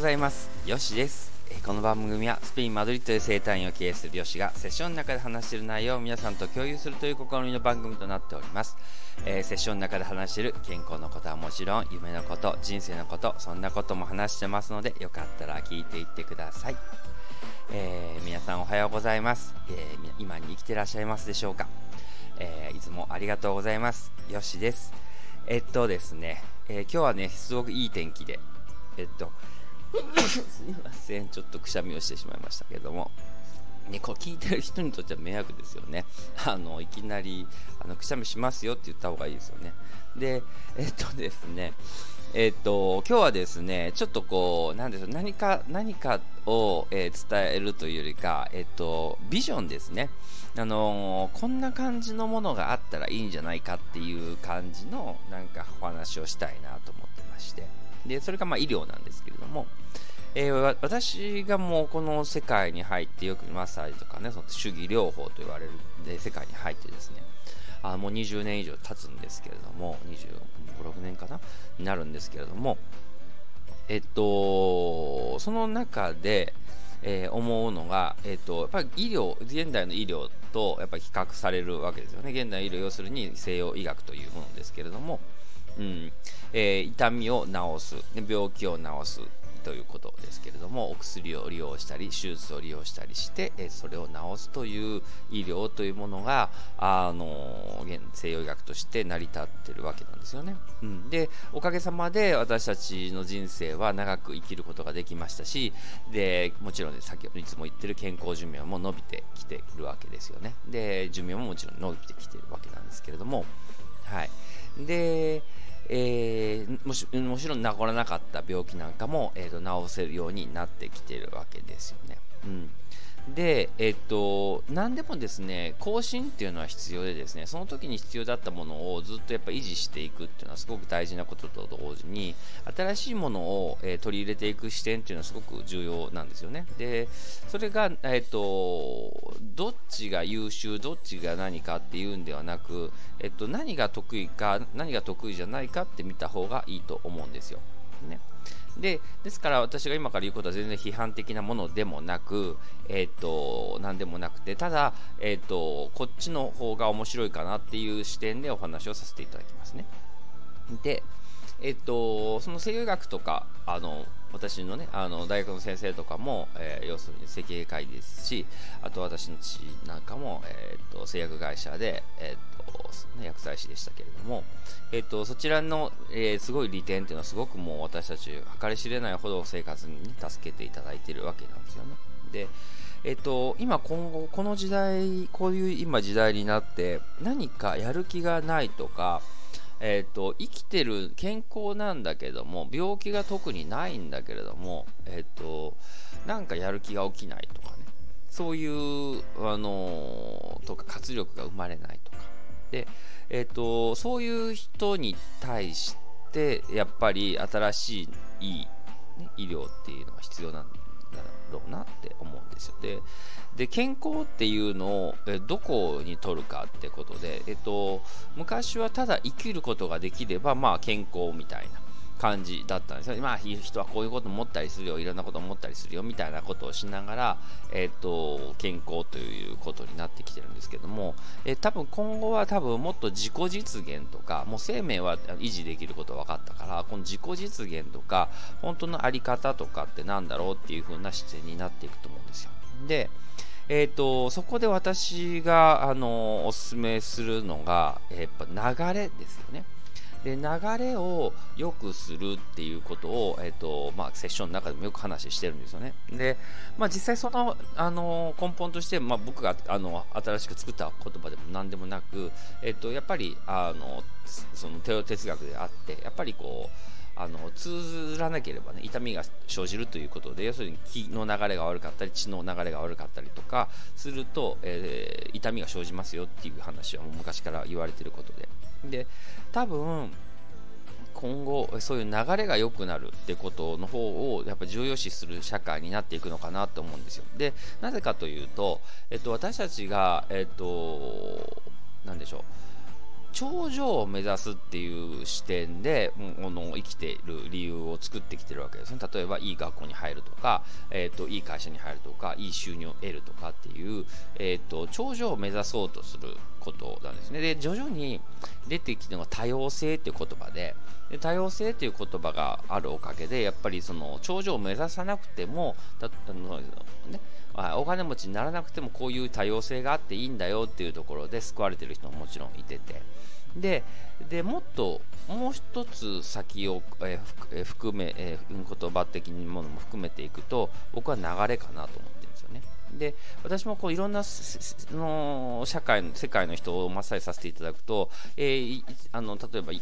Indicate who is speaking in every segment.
Speaker 1: ございます。よしです。この番組はスペイン・マドリッドで生態院を経営するよしがセッションの中で話している内容を皆さんと共有するという試みの番組となっております。えー、セッションの中で話している健康のことはもちろん夢のこと、人生のこと、そんなことも話してますのでよかったら聞いていってください。えー、皆さんおはようございます、えー、今に生きてらっしゃいますでしょうか、えいつもありがとうございます。よしです。えっとですね、え今日はね、すごくいい天気で、えっと、すいません、ちょっとくしゃみをしてしまいましたけども、ね、こう聞いてる人にとっては迷惑ですよね。あのいきなりあのくしゃみしますよって言った方がいいですよね。で、えっとですね、えっと、今日はですね、ちょっとこう、なんでしょう、何か、何かを、えー、伝えるというよりか、えっと、ビジョンですね。あのー、こんな感じのものがあったらいいんじゃないかっていう感じの、なんかお話をしたいなと思ってまして。で、それがまあ医療なんですけれども、えー、私がもうこの世界に入ってよくマッサージとかね、その主義療法と言われる世界に入ってですね、あもう20年以上経つんですけれども、25、6年かなになるんですけれども、えっと、その中で、えー、思うのが、えっと、やっぱり医療、現代の医療とやっぱ比較されるわけですよね。現代の医療、要するに西洋医学というものですけれども、うん。えー、痛みを治す、病気を治すということですけれどもお薬を利用したり手術を利用したりして、えそれを治すという医療というものがあの現西洋医学として成り立っているわけなんですよね、うん、でおかげさまで私たちの人生は長く生きることができましたしでもちろん、ね、先ほどいつも言ってる健康寿命も伸びてきているわけですよね。で寿命ももちろん伸びてきているわけなんですけれどもはいでえー、もしもちろん治らなかった病気なんかも、えーと、治せるようになってきているわけですよね。うんで、えっと、何でもですね、更新っていうのは必要でですね、その時に必要だったものをずっとやっぱ維持していくっていうのはすごく大事なことと同時に、新しいものを、えー、取り入れていく視点っていうのはすごく重要なんですよね。で、それが、えっと、どっちが優秀、どっちが何かっていうんではなく、えっと、何が得意か、何が得意じゃないかって見た方がいいと思うんですよ。ね。でですから私が今から言うことは全然批判的なものでもなく、えーと、何でもなくてただ、えーと、こっちの方が面白いかなっていう視点でお話をさせていただきますね。で、えっ、ー、と、その西洋医学とかあの私のねあの大学の先生とかも、えー、要するに整形外ですしあと私の父なんかも、えーと、製薬会社で、えーとね、薬剤師でしたけれども、えーと、そちらの、えー、すごい利点っていうのはすごくもう私たち計り知れないほど生活に、ね、助けていただいているわけなんですよね。でえっと、今今後この時代こういう今時代になって何かやる気がないとかえーと、生きてる健康なんだけども病気が特にないんだけれども、えーと、なんかやる気が起きないとかね。そういう、あのー、とか活力が生まれないとか。で、えーと、そういう人に対してやっぱり新しい、ね、医療っていうのが必要なんだろうなって思うんですよ。でで健康っていうのをえどこに取るかってことで、えっと、昔はただ生きることができれば、まあ、健康みたいな感じだったんですよ、まあ、人はこういうこと思ったりするよいろんなこと思ったりするよみたいなことをしながら、えっと、健康ということになってきてるんですけども、え多分今後は多分もっと自己実現とかもう生命は維持できること分かったからこの自己実現とか本当の在り方とかってなんだろうっていう風な視点になっていくと思うんですよでえーと、そこで私があのおすすめするのが、やっぱ流れですよね。で流れを良くするっていうことを、えーとまあ、セッションの中でもよく話してるんですよね。で、まあ、実際そのあの根本として、まあ、僕があの新しく作った言葉でも何でもなく、えーと、やっぱりあのその哲学であってやっぱりこうあの通ずらなければ、ね、痛みが生じるということで要するに気の流れが悪かったり血の流れが悪かったりとかすると、えー、痛みが生じますよっていう話はもう昔から言われていることで。で多分今後そういう流れが良くなるってことの方をやっぱ重要視する社会になっていくのかなと思うんですよ。でなぜかというと、えっと、私たちが、えっと、何でしょう。頂上を目指すっていう視点で、もの生きている理由を作ってきてるわけですね。例えば、いい学校に入るとか、えっ、ー、と、いい会社に入るとか、いい収入を得るとかっていう、えっ、ー、と、頂上を目指そうとすることなんですね。で、徐々に出てきてるのが多様性っていう言葉で、で多様性っていう言葉があるおかげで、やっぱりその頂上を目指さなくても、たあのね、お金持ちにならなくてもこういう多様性があっていいんだよっていうところで救われてる人ももちろんいててででもっともう一つ先を、えー、含め、えー、言葉的にものも含めていくと僕は流れかなと思ってで。私もこういろんなの社会世界の人をマッサージさせていただくと、えー、あの例えば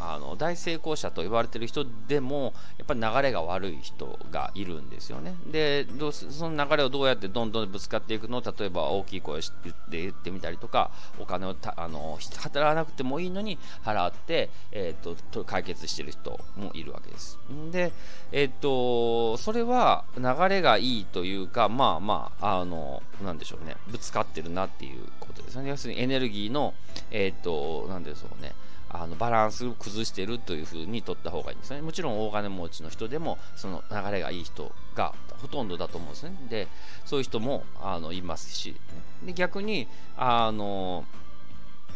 Speaker 1: あの大成功者と言われてる人でもやっぱり流れが悪い人がいるんですよね。でどうその流れをどうやってどんどんぶつかっていくの？を例えば大きい声で言ってみたりとかお金をあの働かなくてもいいのに払って、えーと、と解決してる人もいるわけです。でえっ、とそれは流れがいいというかまあまああのなんでしょうね。ぶつかってるなっていうことですね。要するにエネルギーのえっ、となんでしょうね。あのバランスを崩しているというふうに取った方がいいんですね。もちろん大金持ちの人でもその流れがいい人がほとんどだと思うんですね。で、そういう人もあのいますし、で逆にあの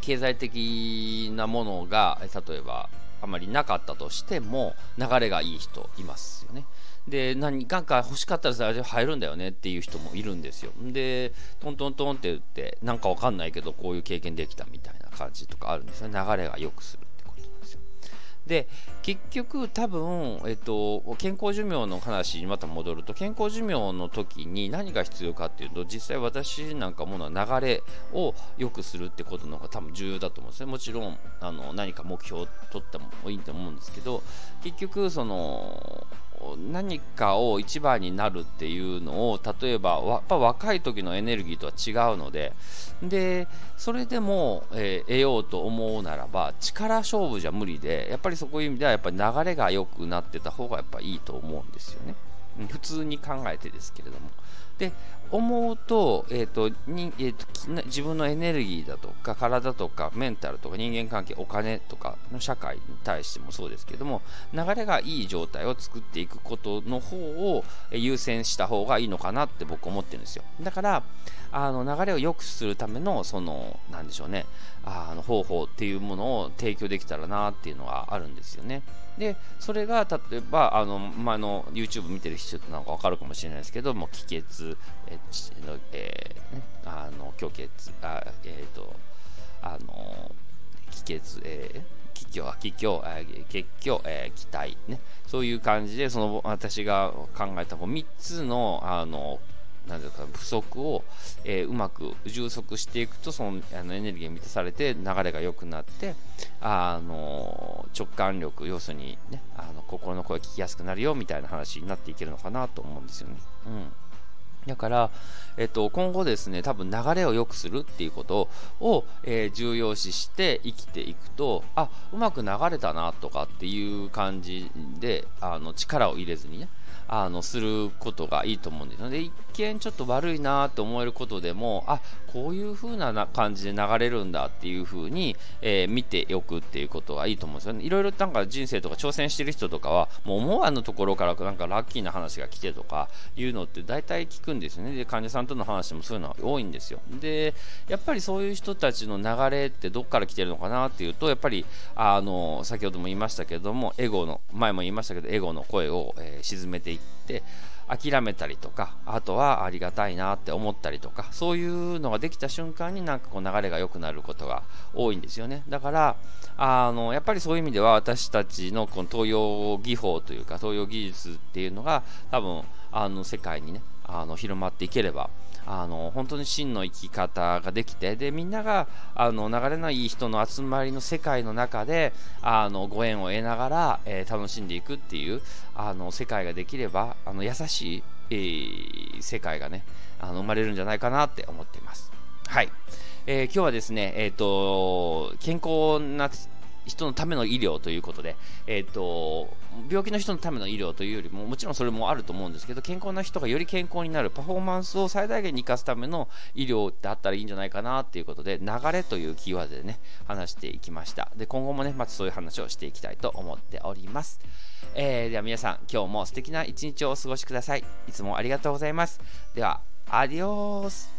Speaker 1: 経済的なものが例えばあまりなかったとしても流れがいい人いますよね。で何か欲しかったらさ入るんだよねっていう人もいるんですよ。でトントントンって言ってなんかわかんないけどこういう経験できたみたいな感じとかあるんですね流れが良くするってことなんですよ。で結局多分、えっと、健康寿命の話にまた戻ると健康寿命の時に何が必要かっていうと実際私なんかものは流れを良くするってことの方が多分重要だと思うんですね。もちろんあの何か目標を取ってもいいと思うんですけど結局その何かを一番になるっていうのを例えばやっぱ若い時のエネルギーとは違うのででそれでも、えー、得ようと思うならば力勝負じゃ無理でやっぱりそういう意味ではやっぱり流れが良くなってた方がやっぱいいと思うんですよね。普通に考えてですけれども。で思うと,、えーとにえーと、自分のエネルギーだとか体とかメンタルとか人間関係お金とかの社会に対してもそうですけども流れがいい状態を作っていくことの方を優先した方がいいのかなって僕思ってるんですよ。だからあの流れを良くするためのそのなんでしょうねあの方法っていうものを提供できたらなっていうのはあるんですよね。でそれが例えばあの、まあの YouTube 見てる人なんか分かるかもしれないですけども気血えの、えー、あの虚血あえっ、ー、とあの気血えー気境、気境、血境、えー、気体、ね、そういう感じで、その私が考えた3つのあのなんか不足を、えー、うまく充足していくとそのあのエネルギーが満たされて流れが良くなってあの直感力要するに、ね、あの心の声聞きやすくなるよみたいな話になっていけるのかなと思うんですよね。うんだから、えっと、今後ですね、多分流れを良くするっていうことを、えー、重要視して生きていくと、あ、うまく流れたなとかっていう感じで、あの、力を入れずにね、あのすることがいいと思うんですよ。で一見ちょっと悪いなと思えることでもあこういう風な感じで流れるんだっていう風に、えー、見ておくっていうことがいいと思うんですよね。いろいろなんか人生とか挑戦してる人とかはもう思わぬところからなんかラッキーな話が来てとかいうのって大体聞くんですよね。で患者さんとの話もそういうのは多いんですよ。でやっぱりそういう人たちの流れってどっから来てるのかなっていうとやっぱりあの先ほども言いましたけどもエゴの前も言いましたけどエゴの声を、えー、沈めていって諦めたりとかあとはありがたいなって思ったりとかそういうのができた瞬間になんかこう流れが良くなることが多いんですよね。だからあのやっぱりそういう意味では私たちのこの東洋技法というか東洋技術っていうのが多分あの世界にねあの広まっていければあの本当に真の生き方ができてでみんながあの流れのいい人の集まりの世界の中であのご縁を得ながら、えー、楽しんでいくっていうあの世界ができればあの優しい、えー、世界がねあの生まれるんじゃないかなって思っています。はい、えー、今日はですね、えーと、健康な人のための医療ということで、えーと、病気の人のための医療というよりももちろんそれもあると思うんですけど健康な人がより健康になるパフォーマンスを最大限に生かすための医療ってあったらいいんじゃないかなっていうことで流れというキーワードでね話していきました。で今後もねまたそういう話をしていきたいと思っております、えー、では皆さん今日も素敵な一日をお過ごしください。いつもありがとうございます。ではアディオース。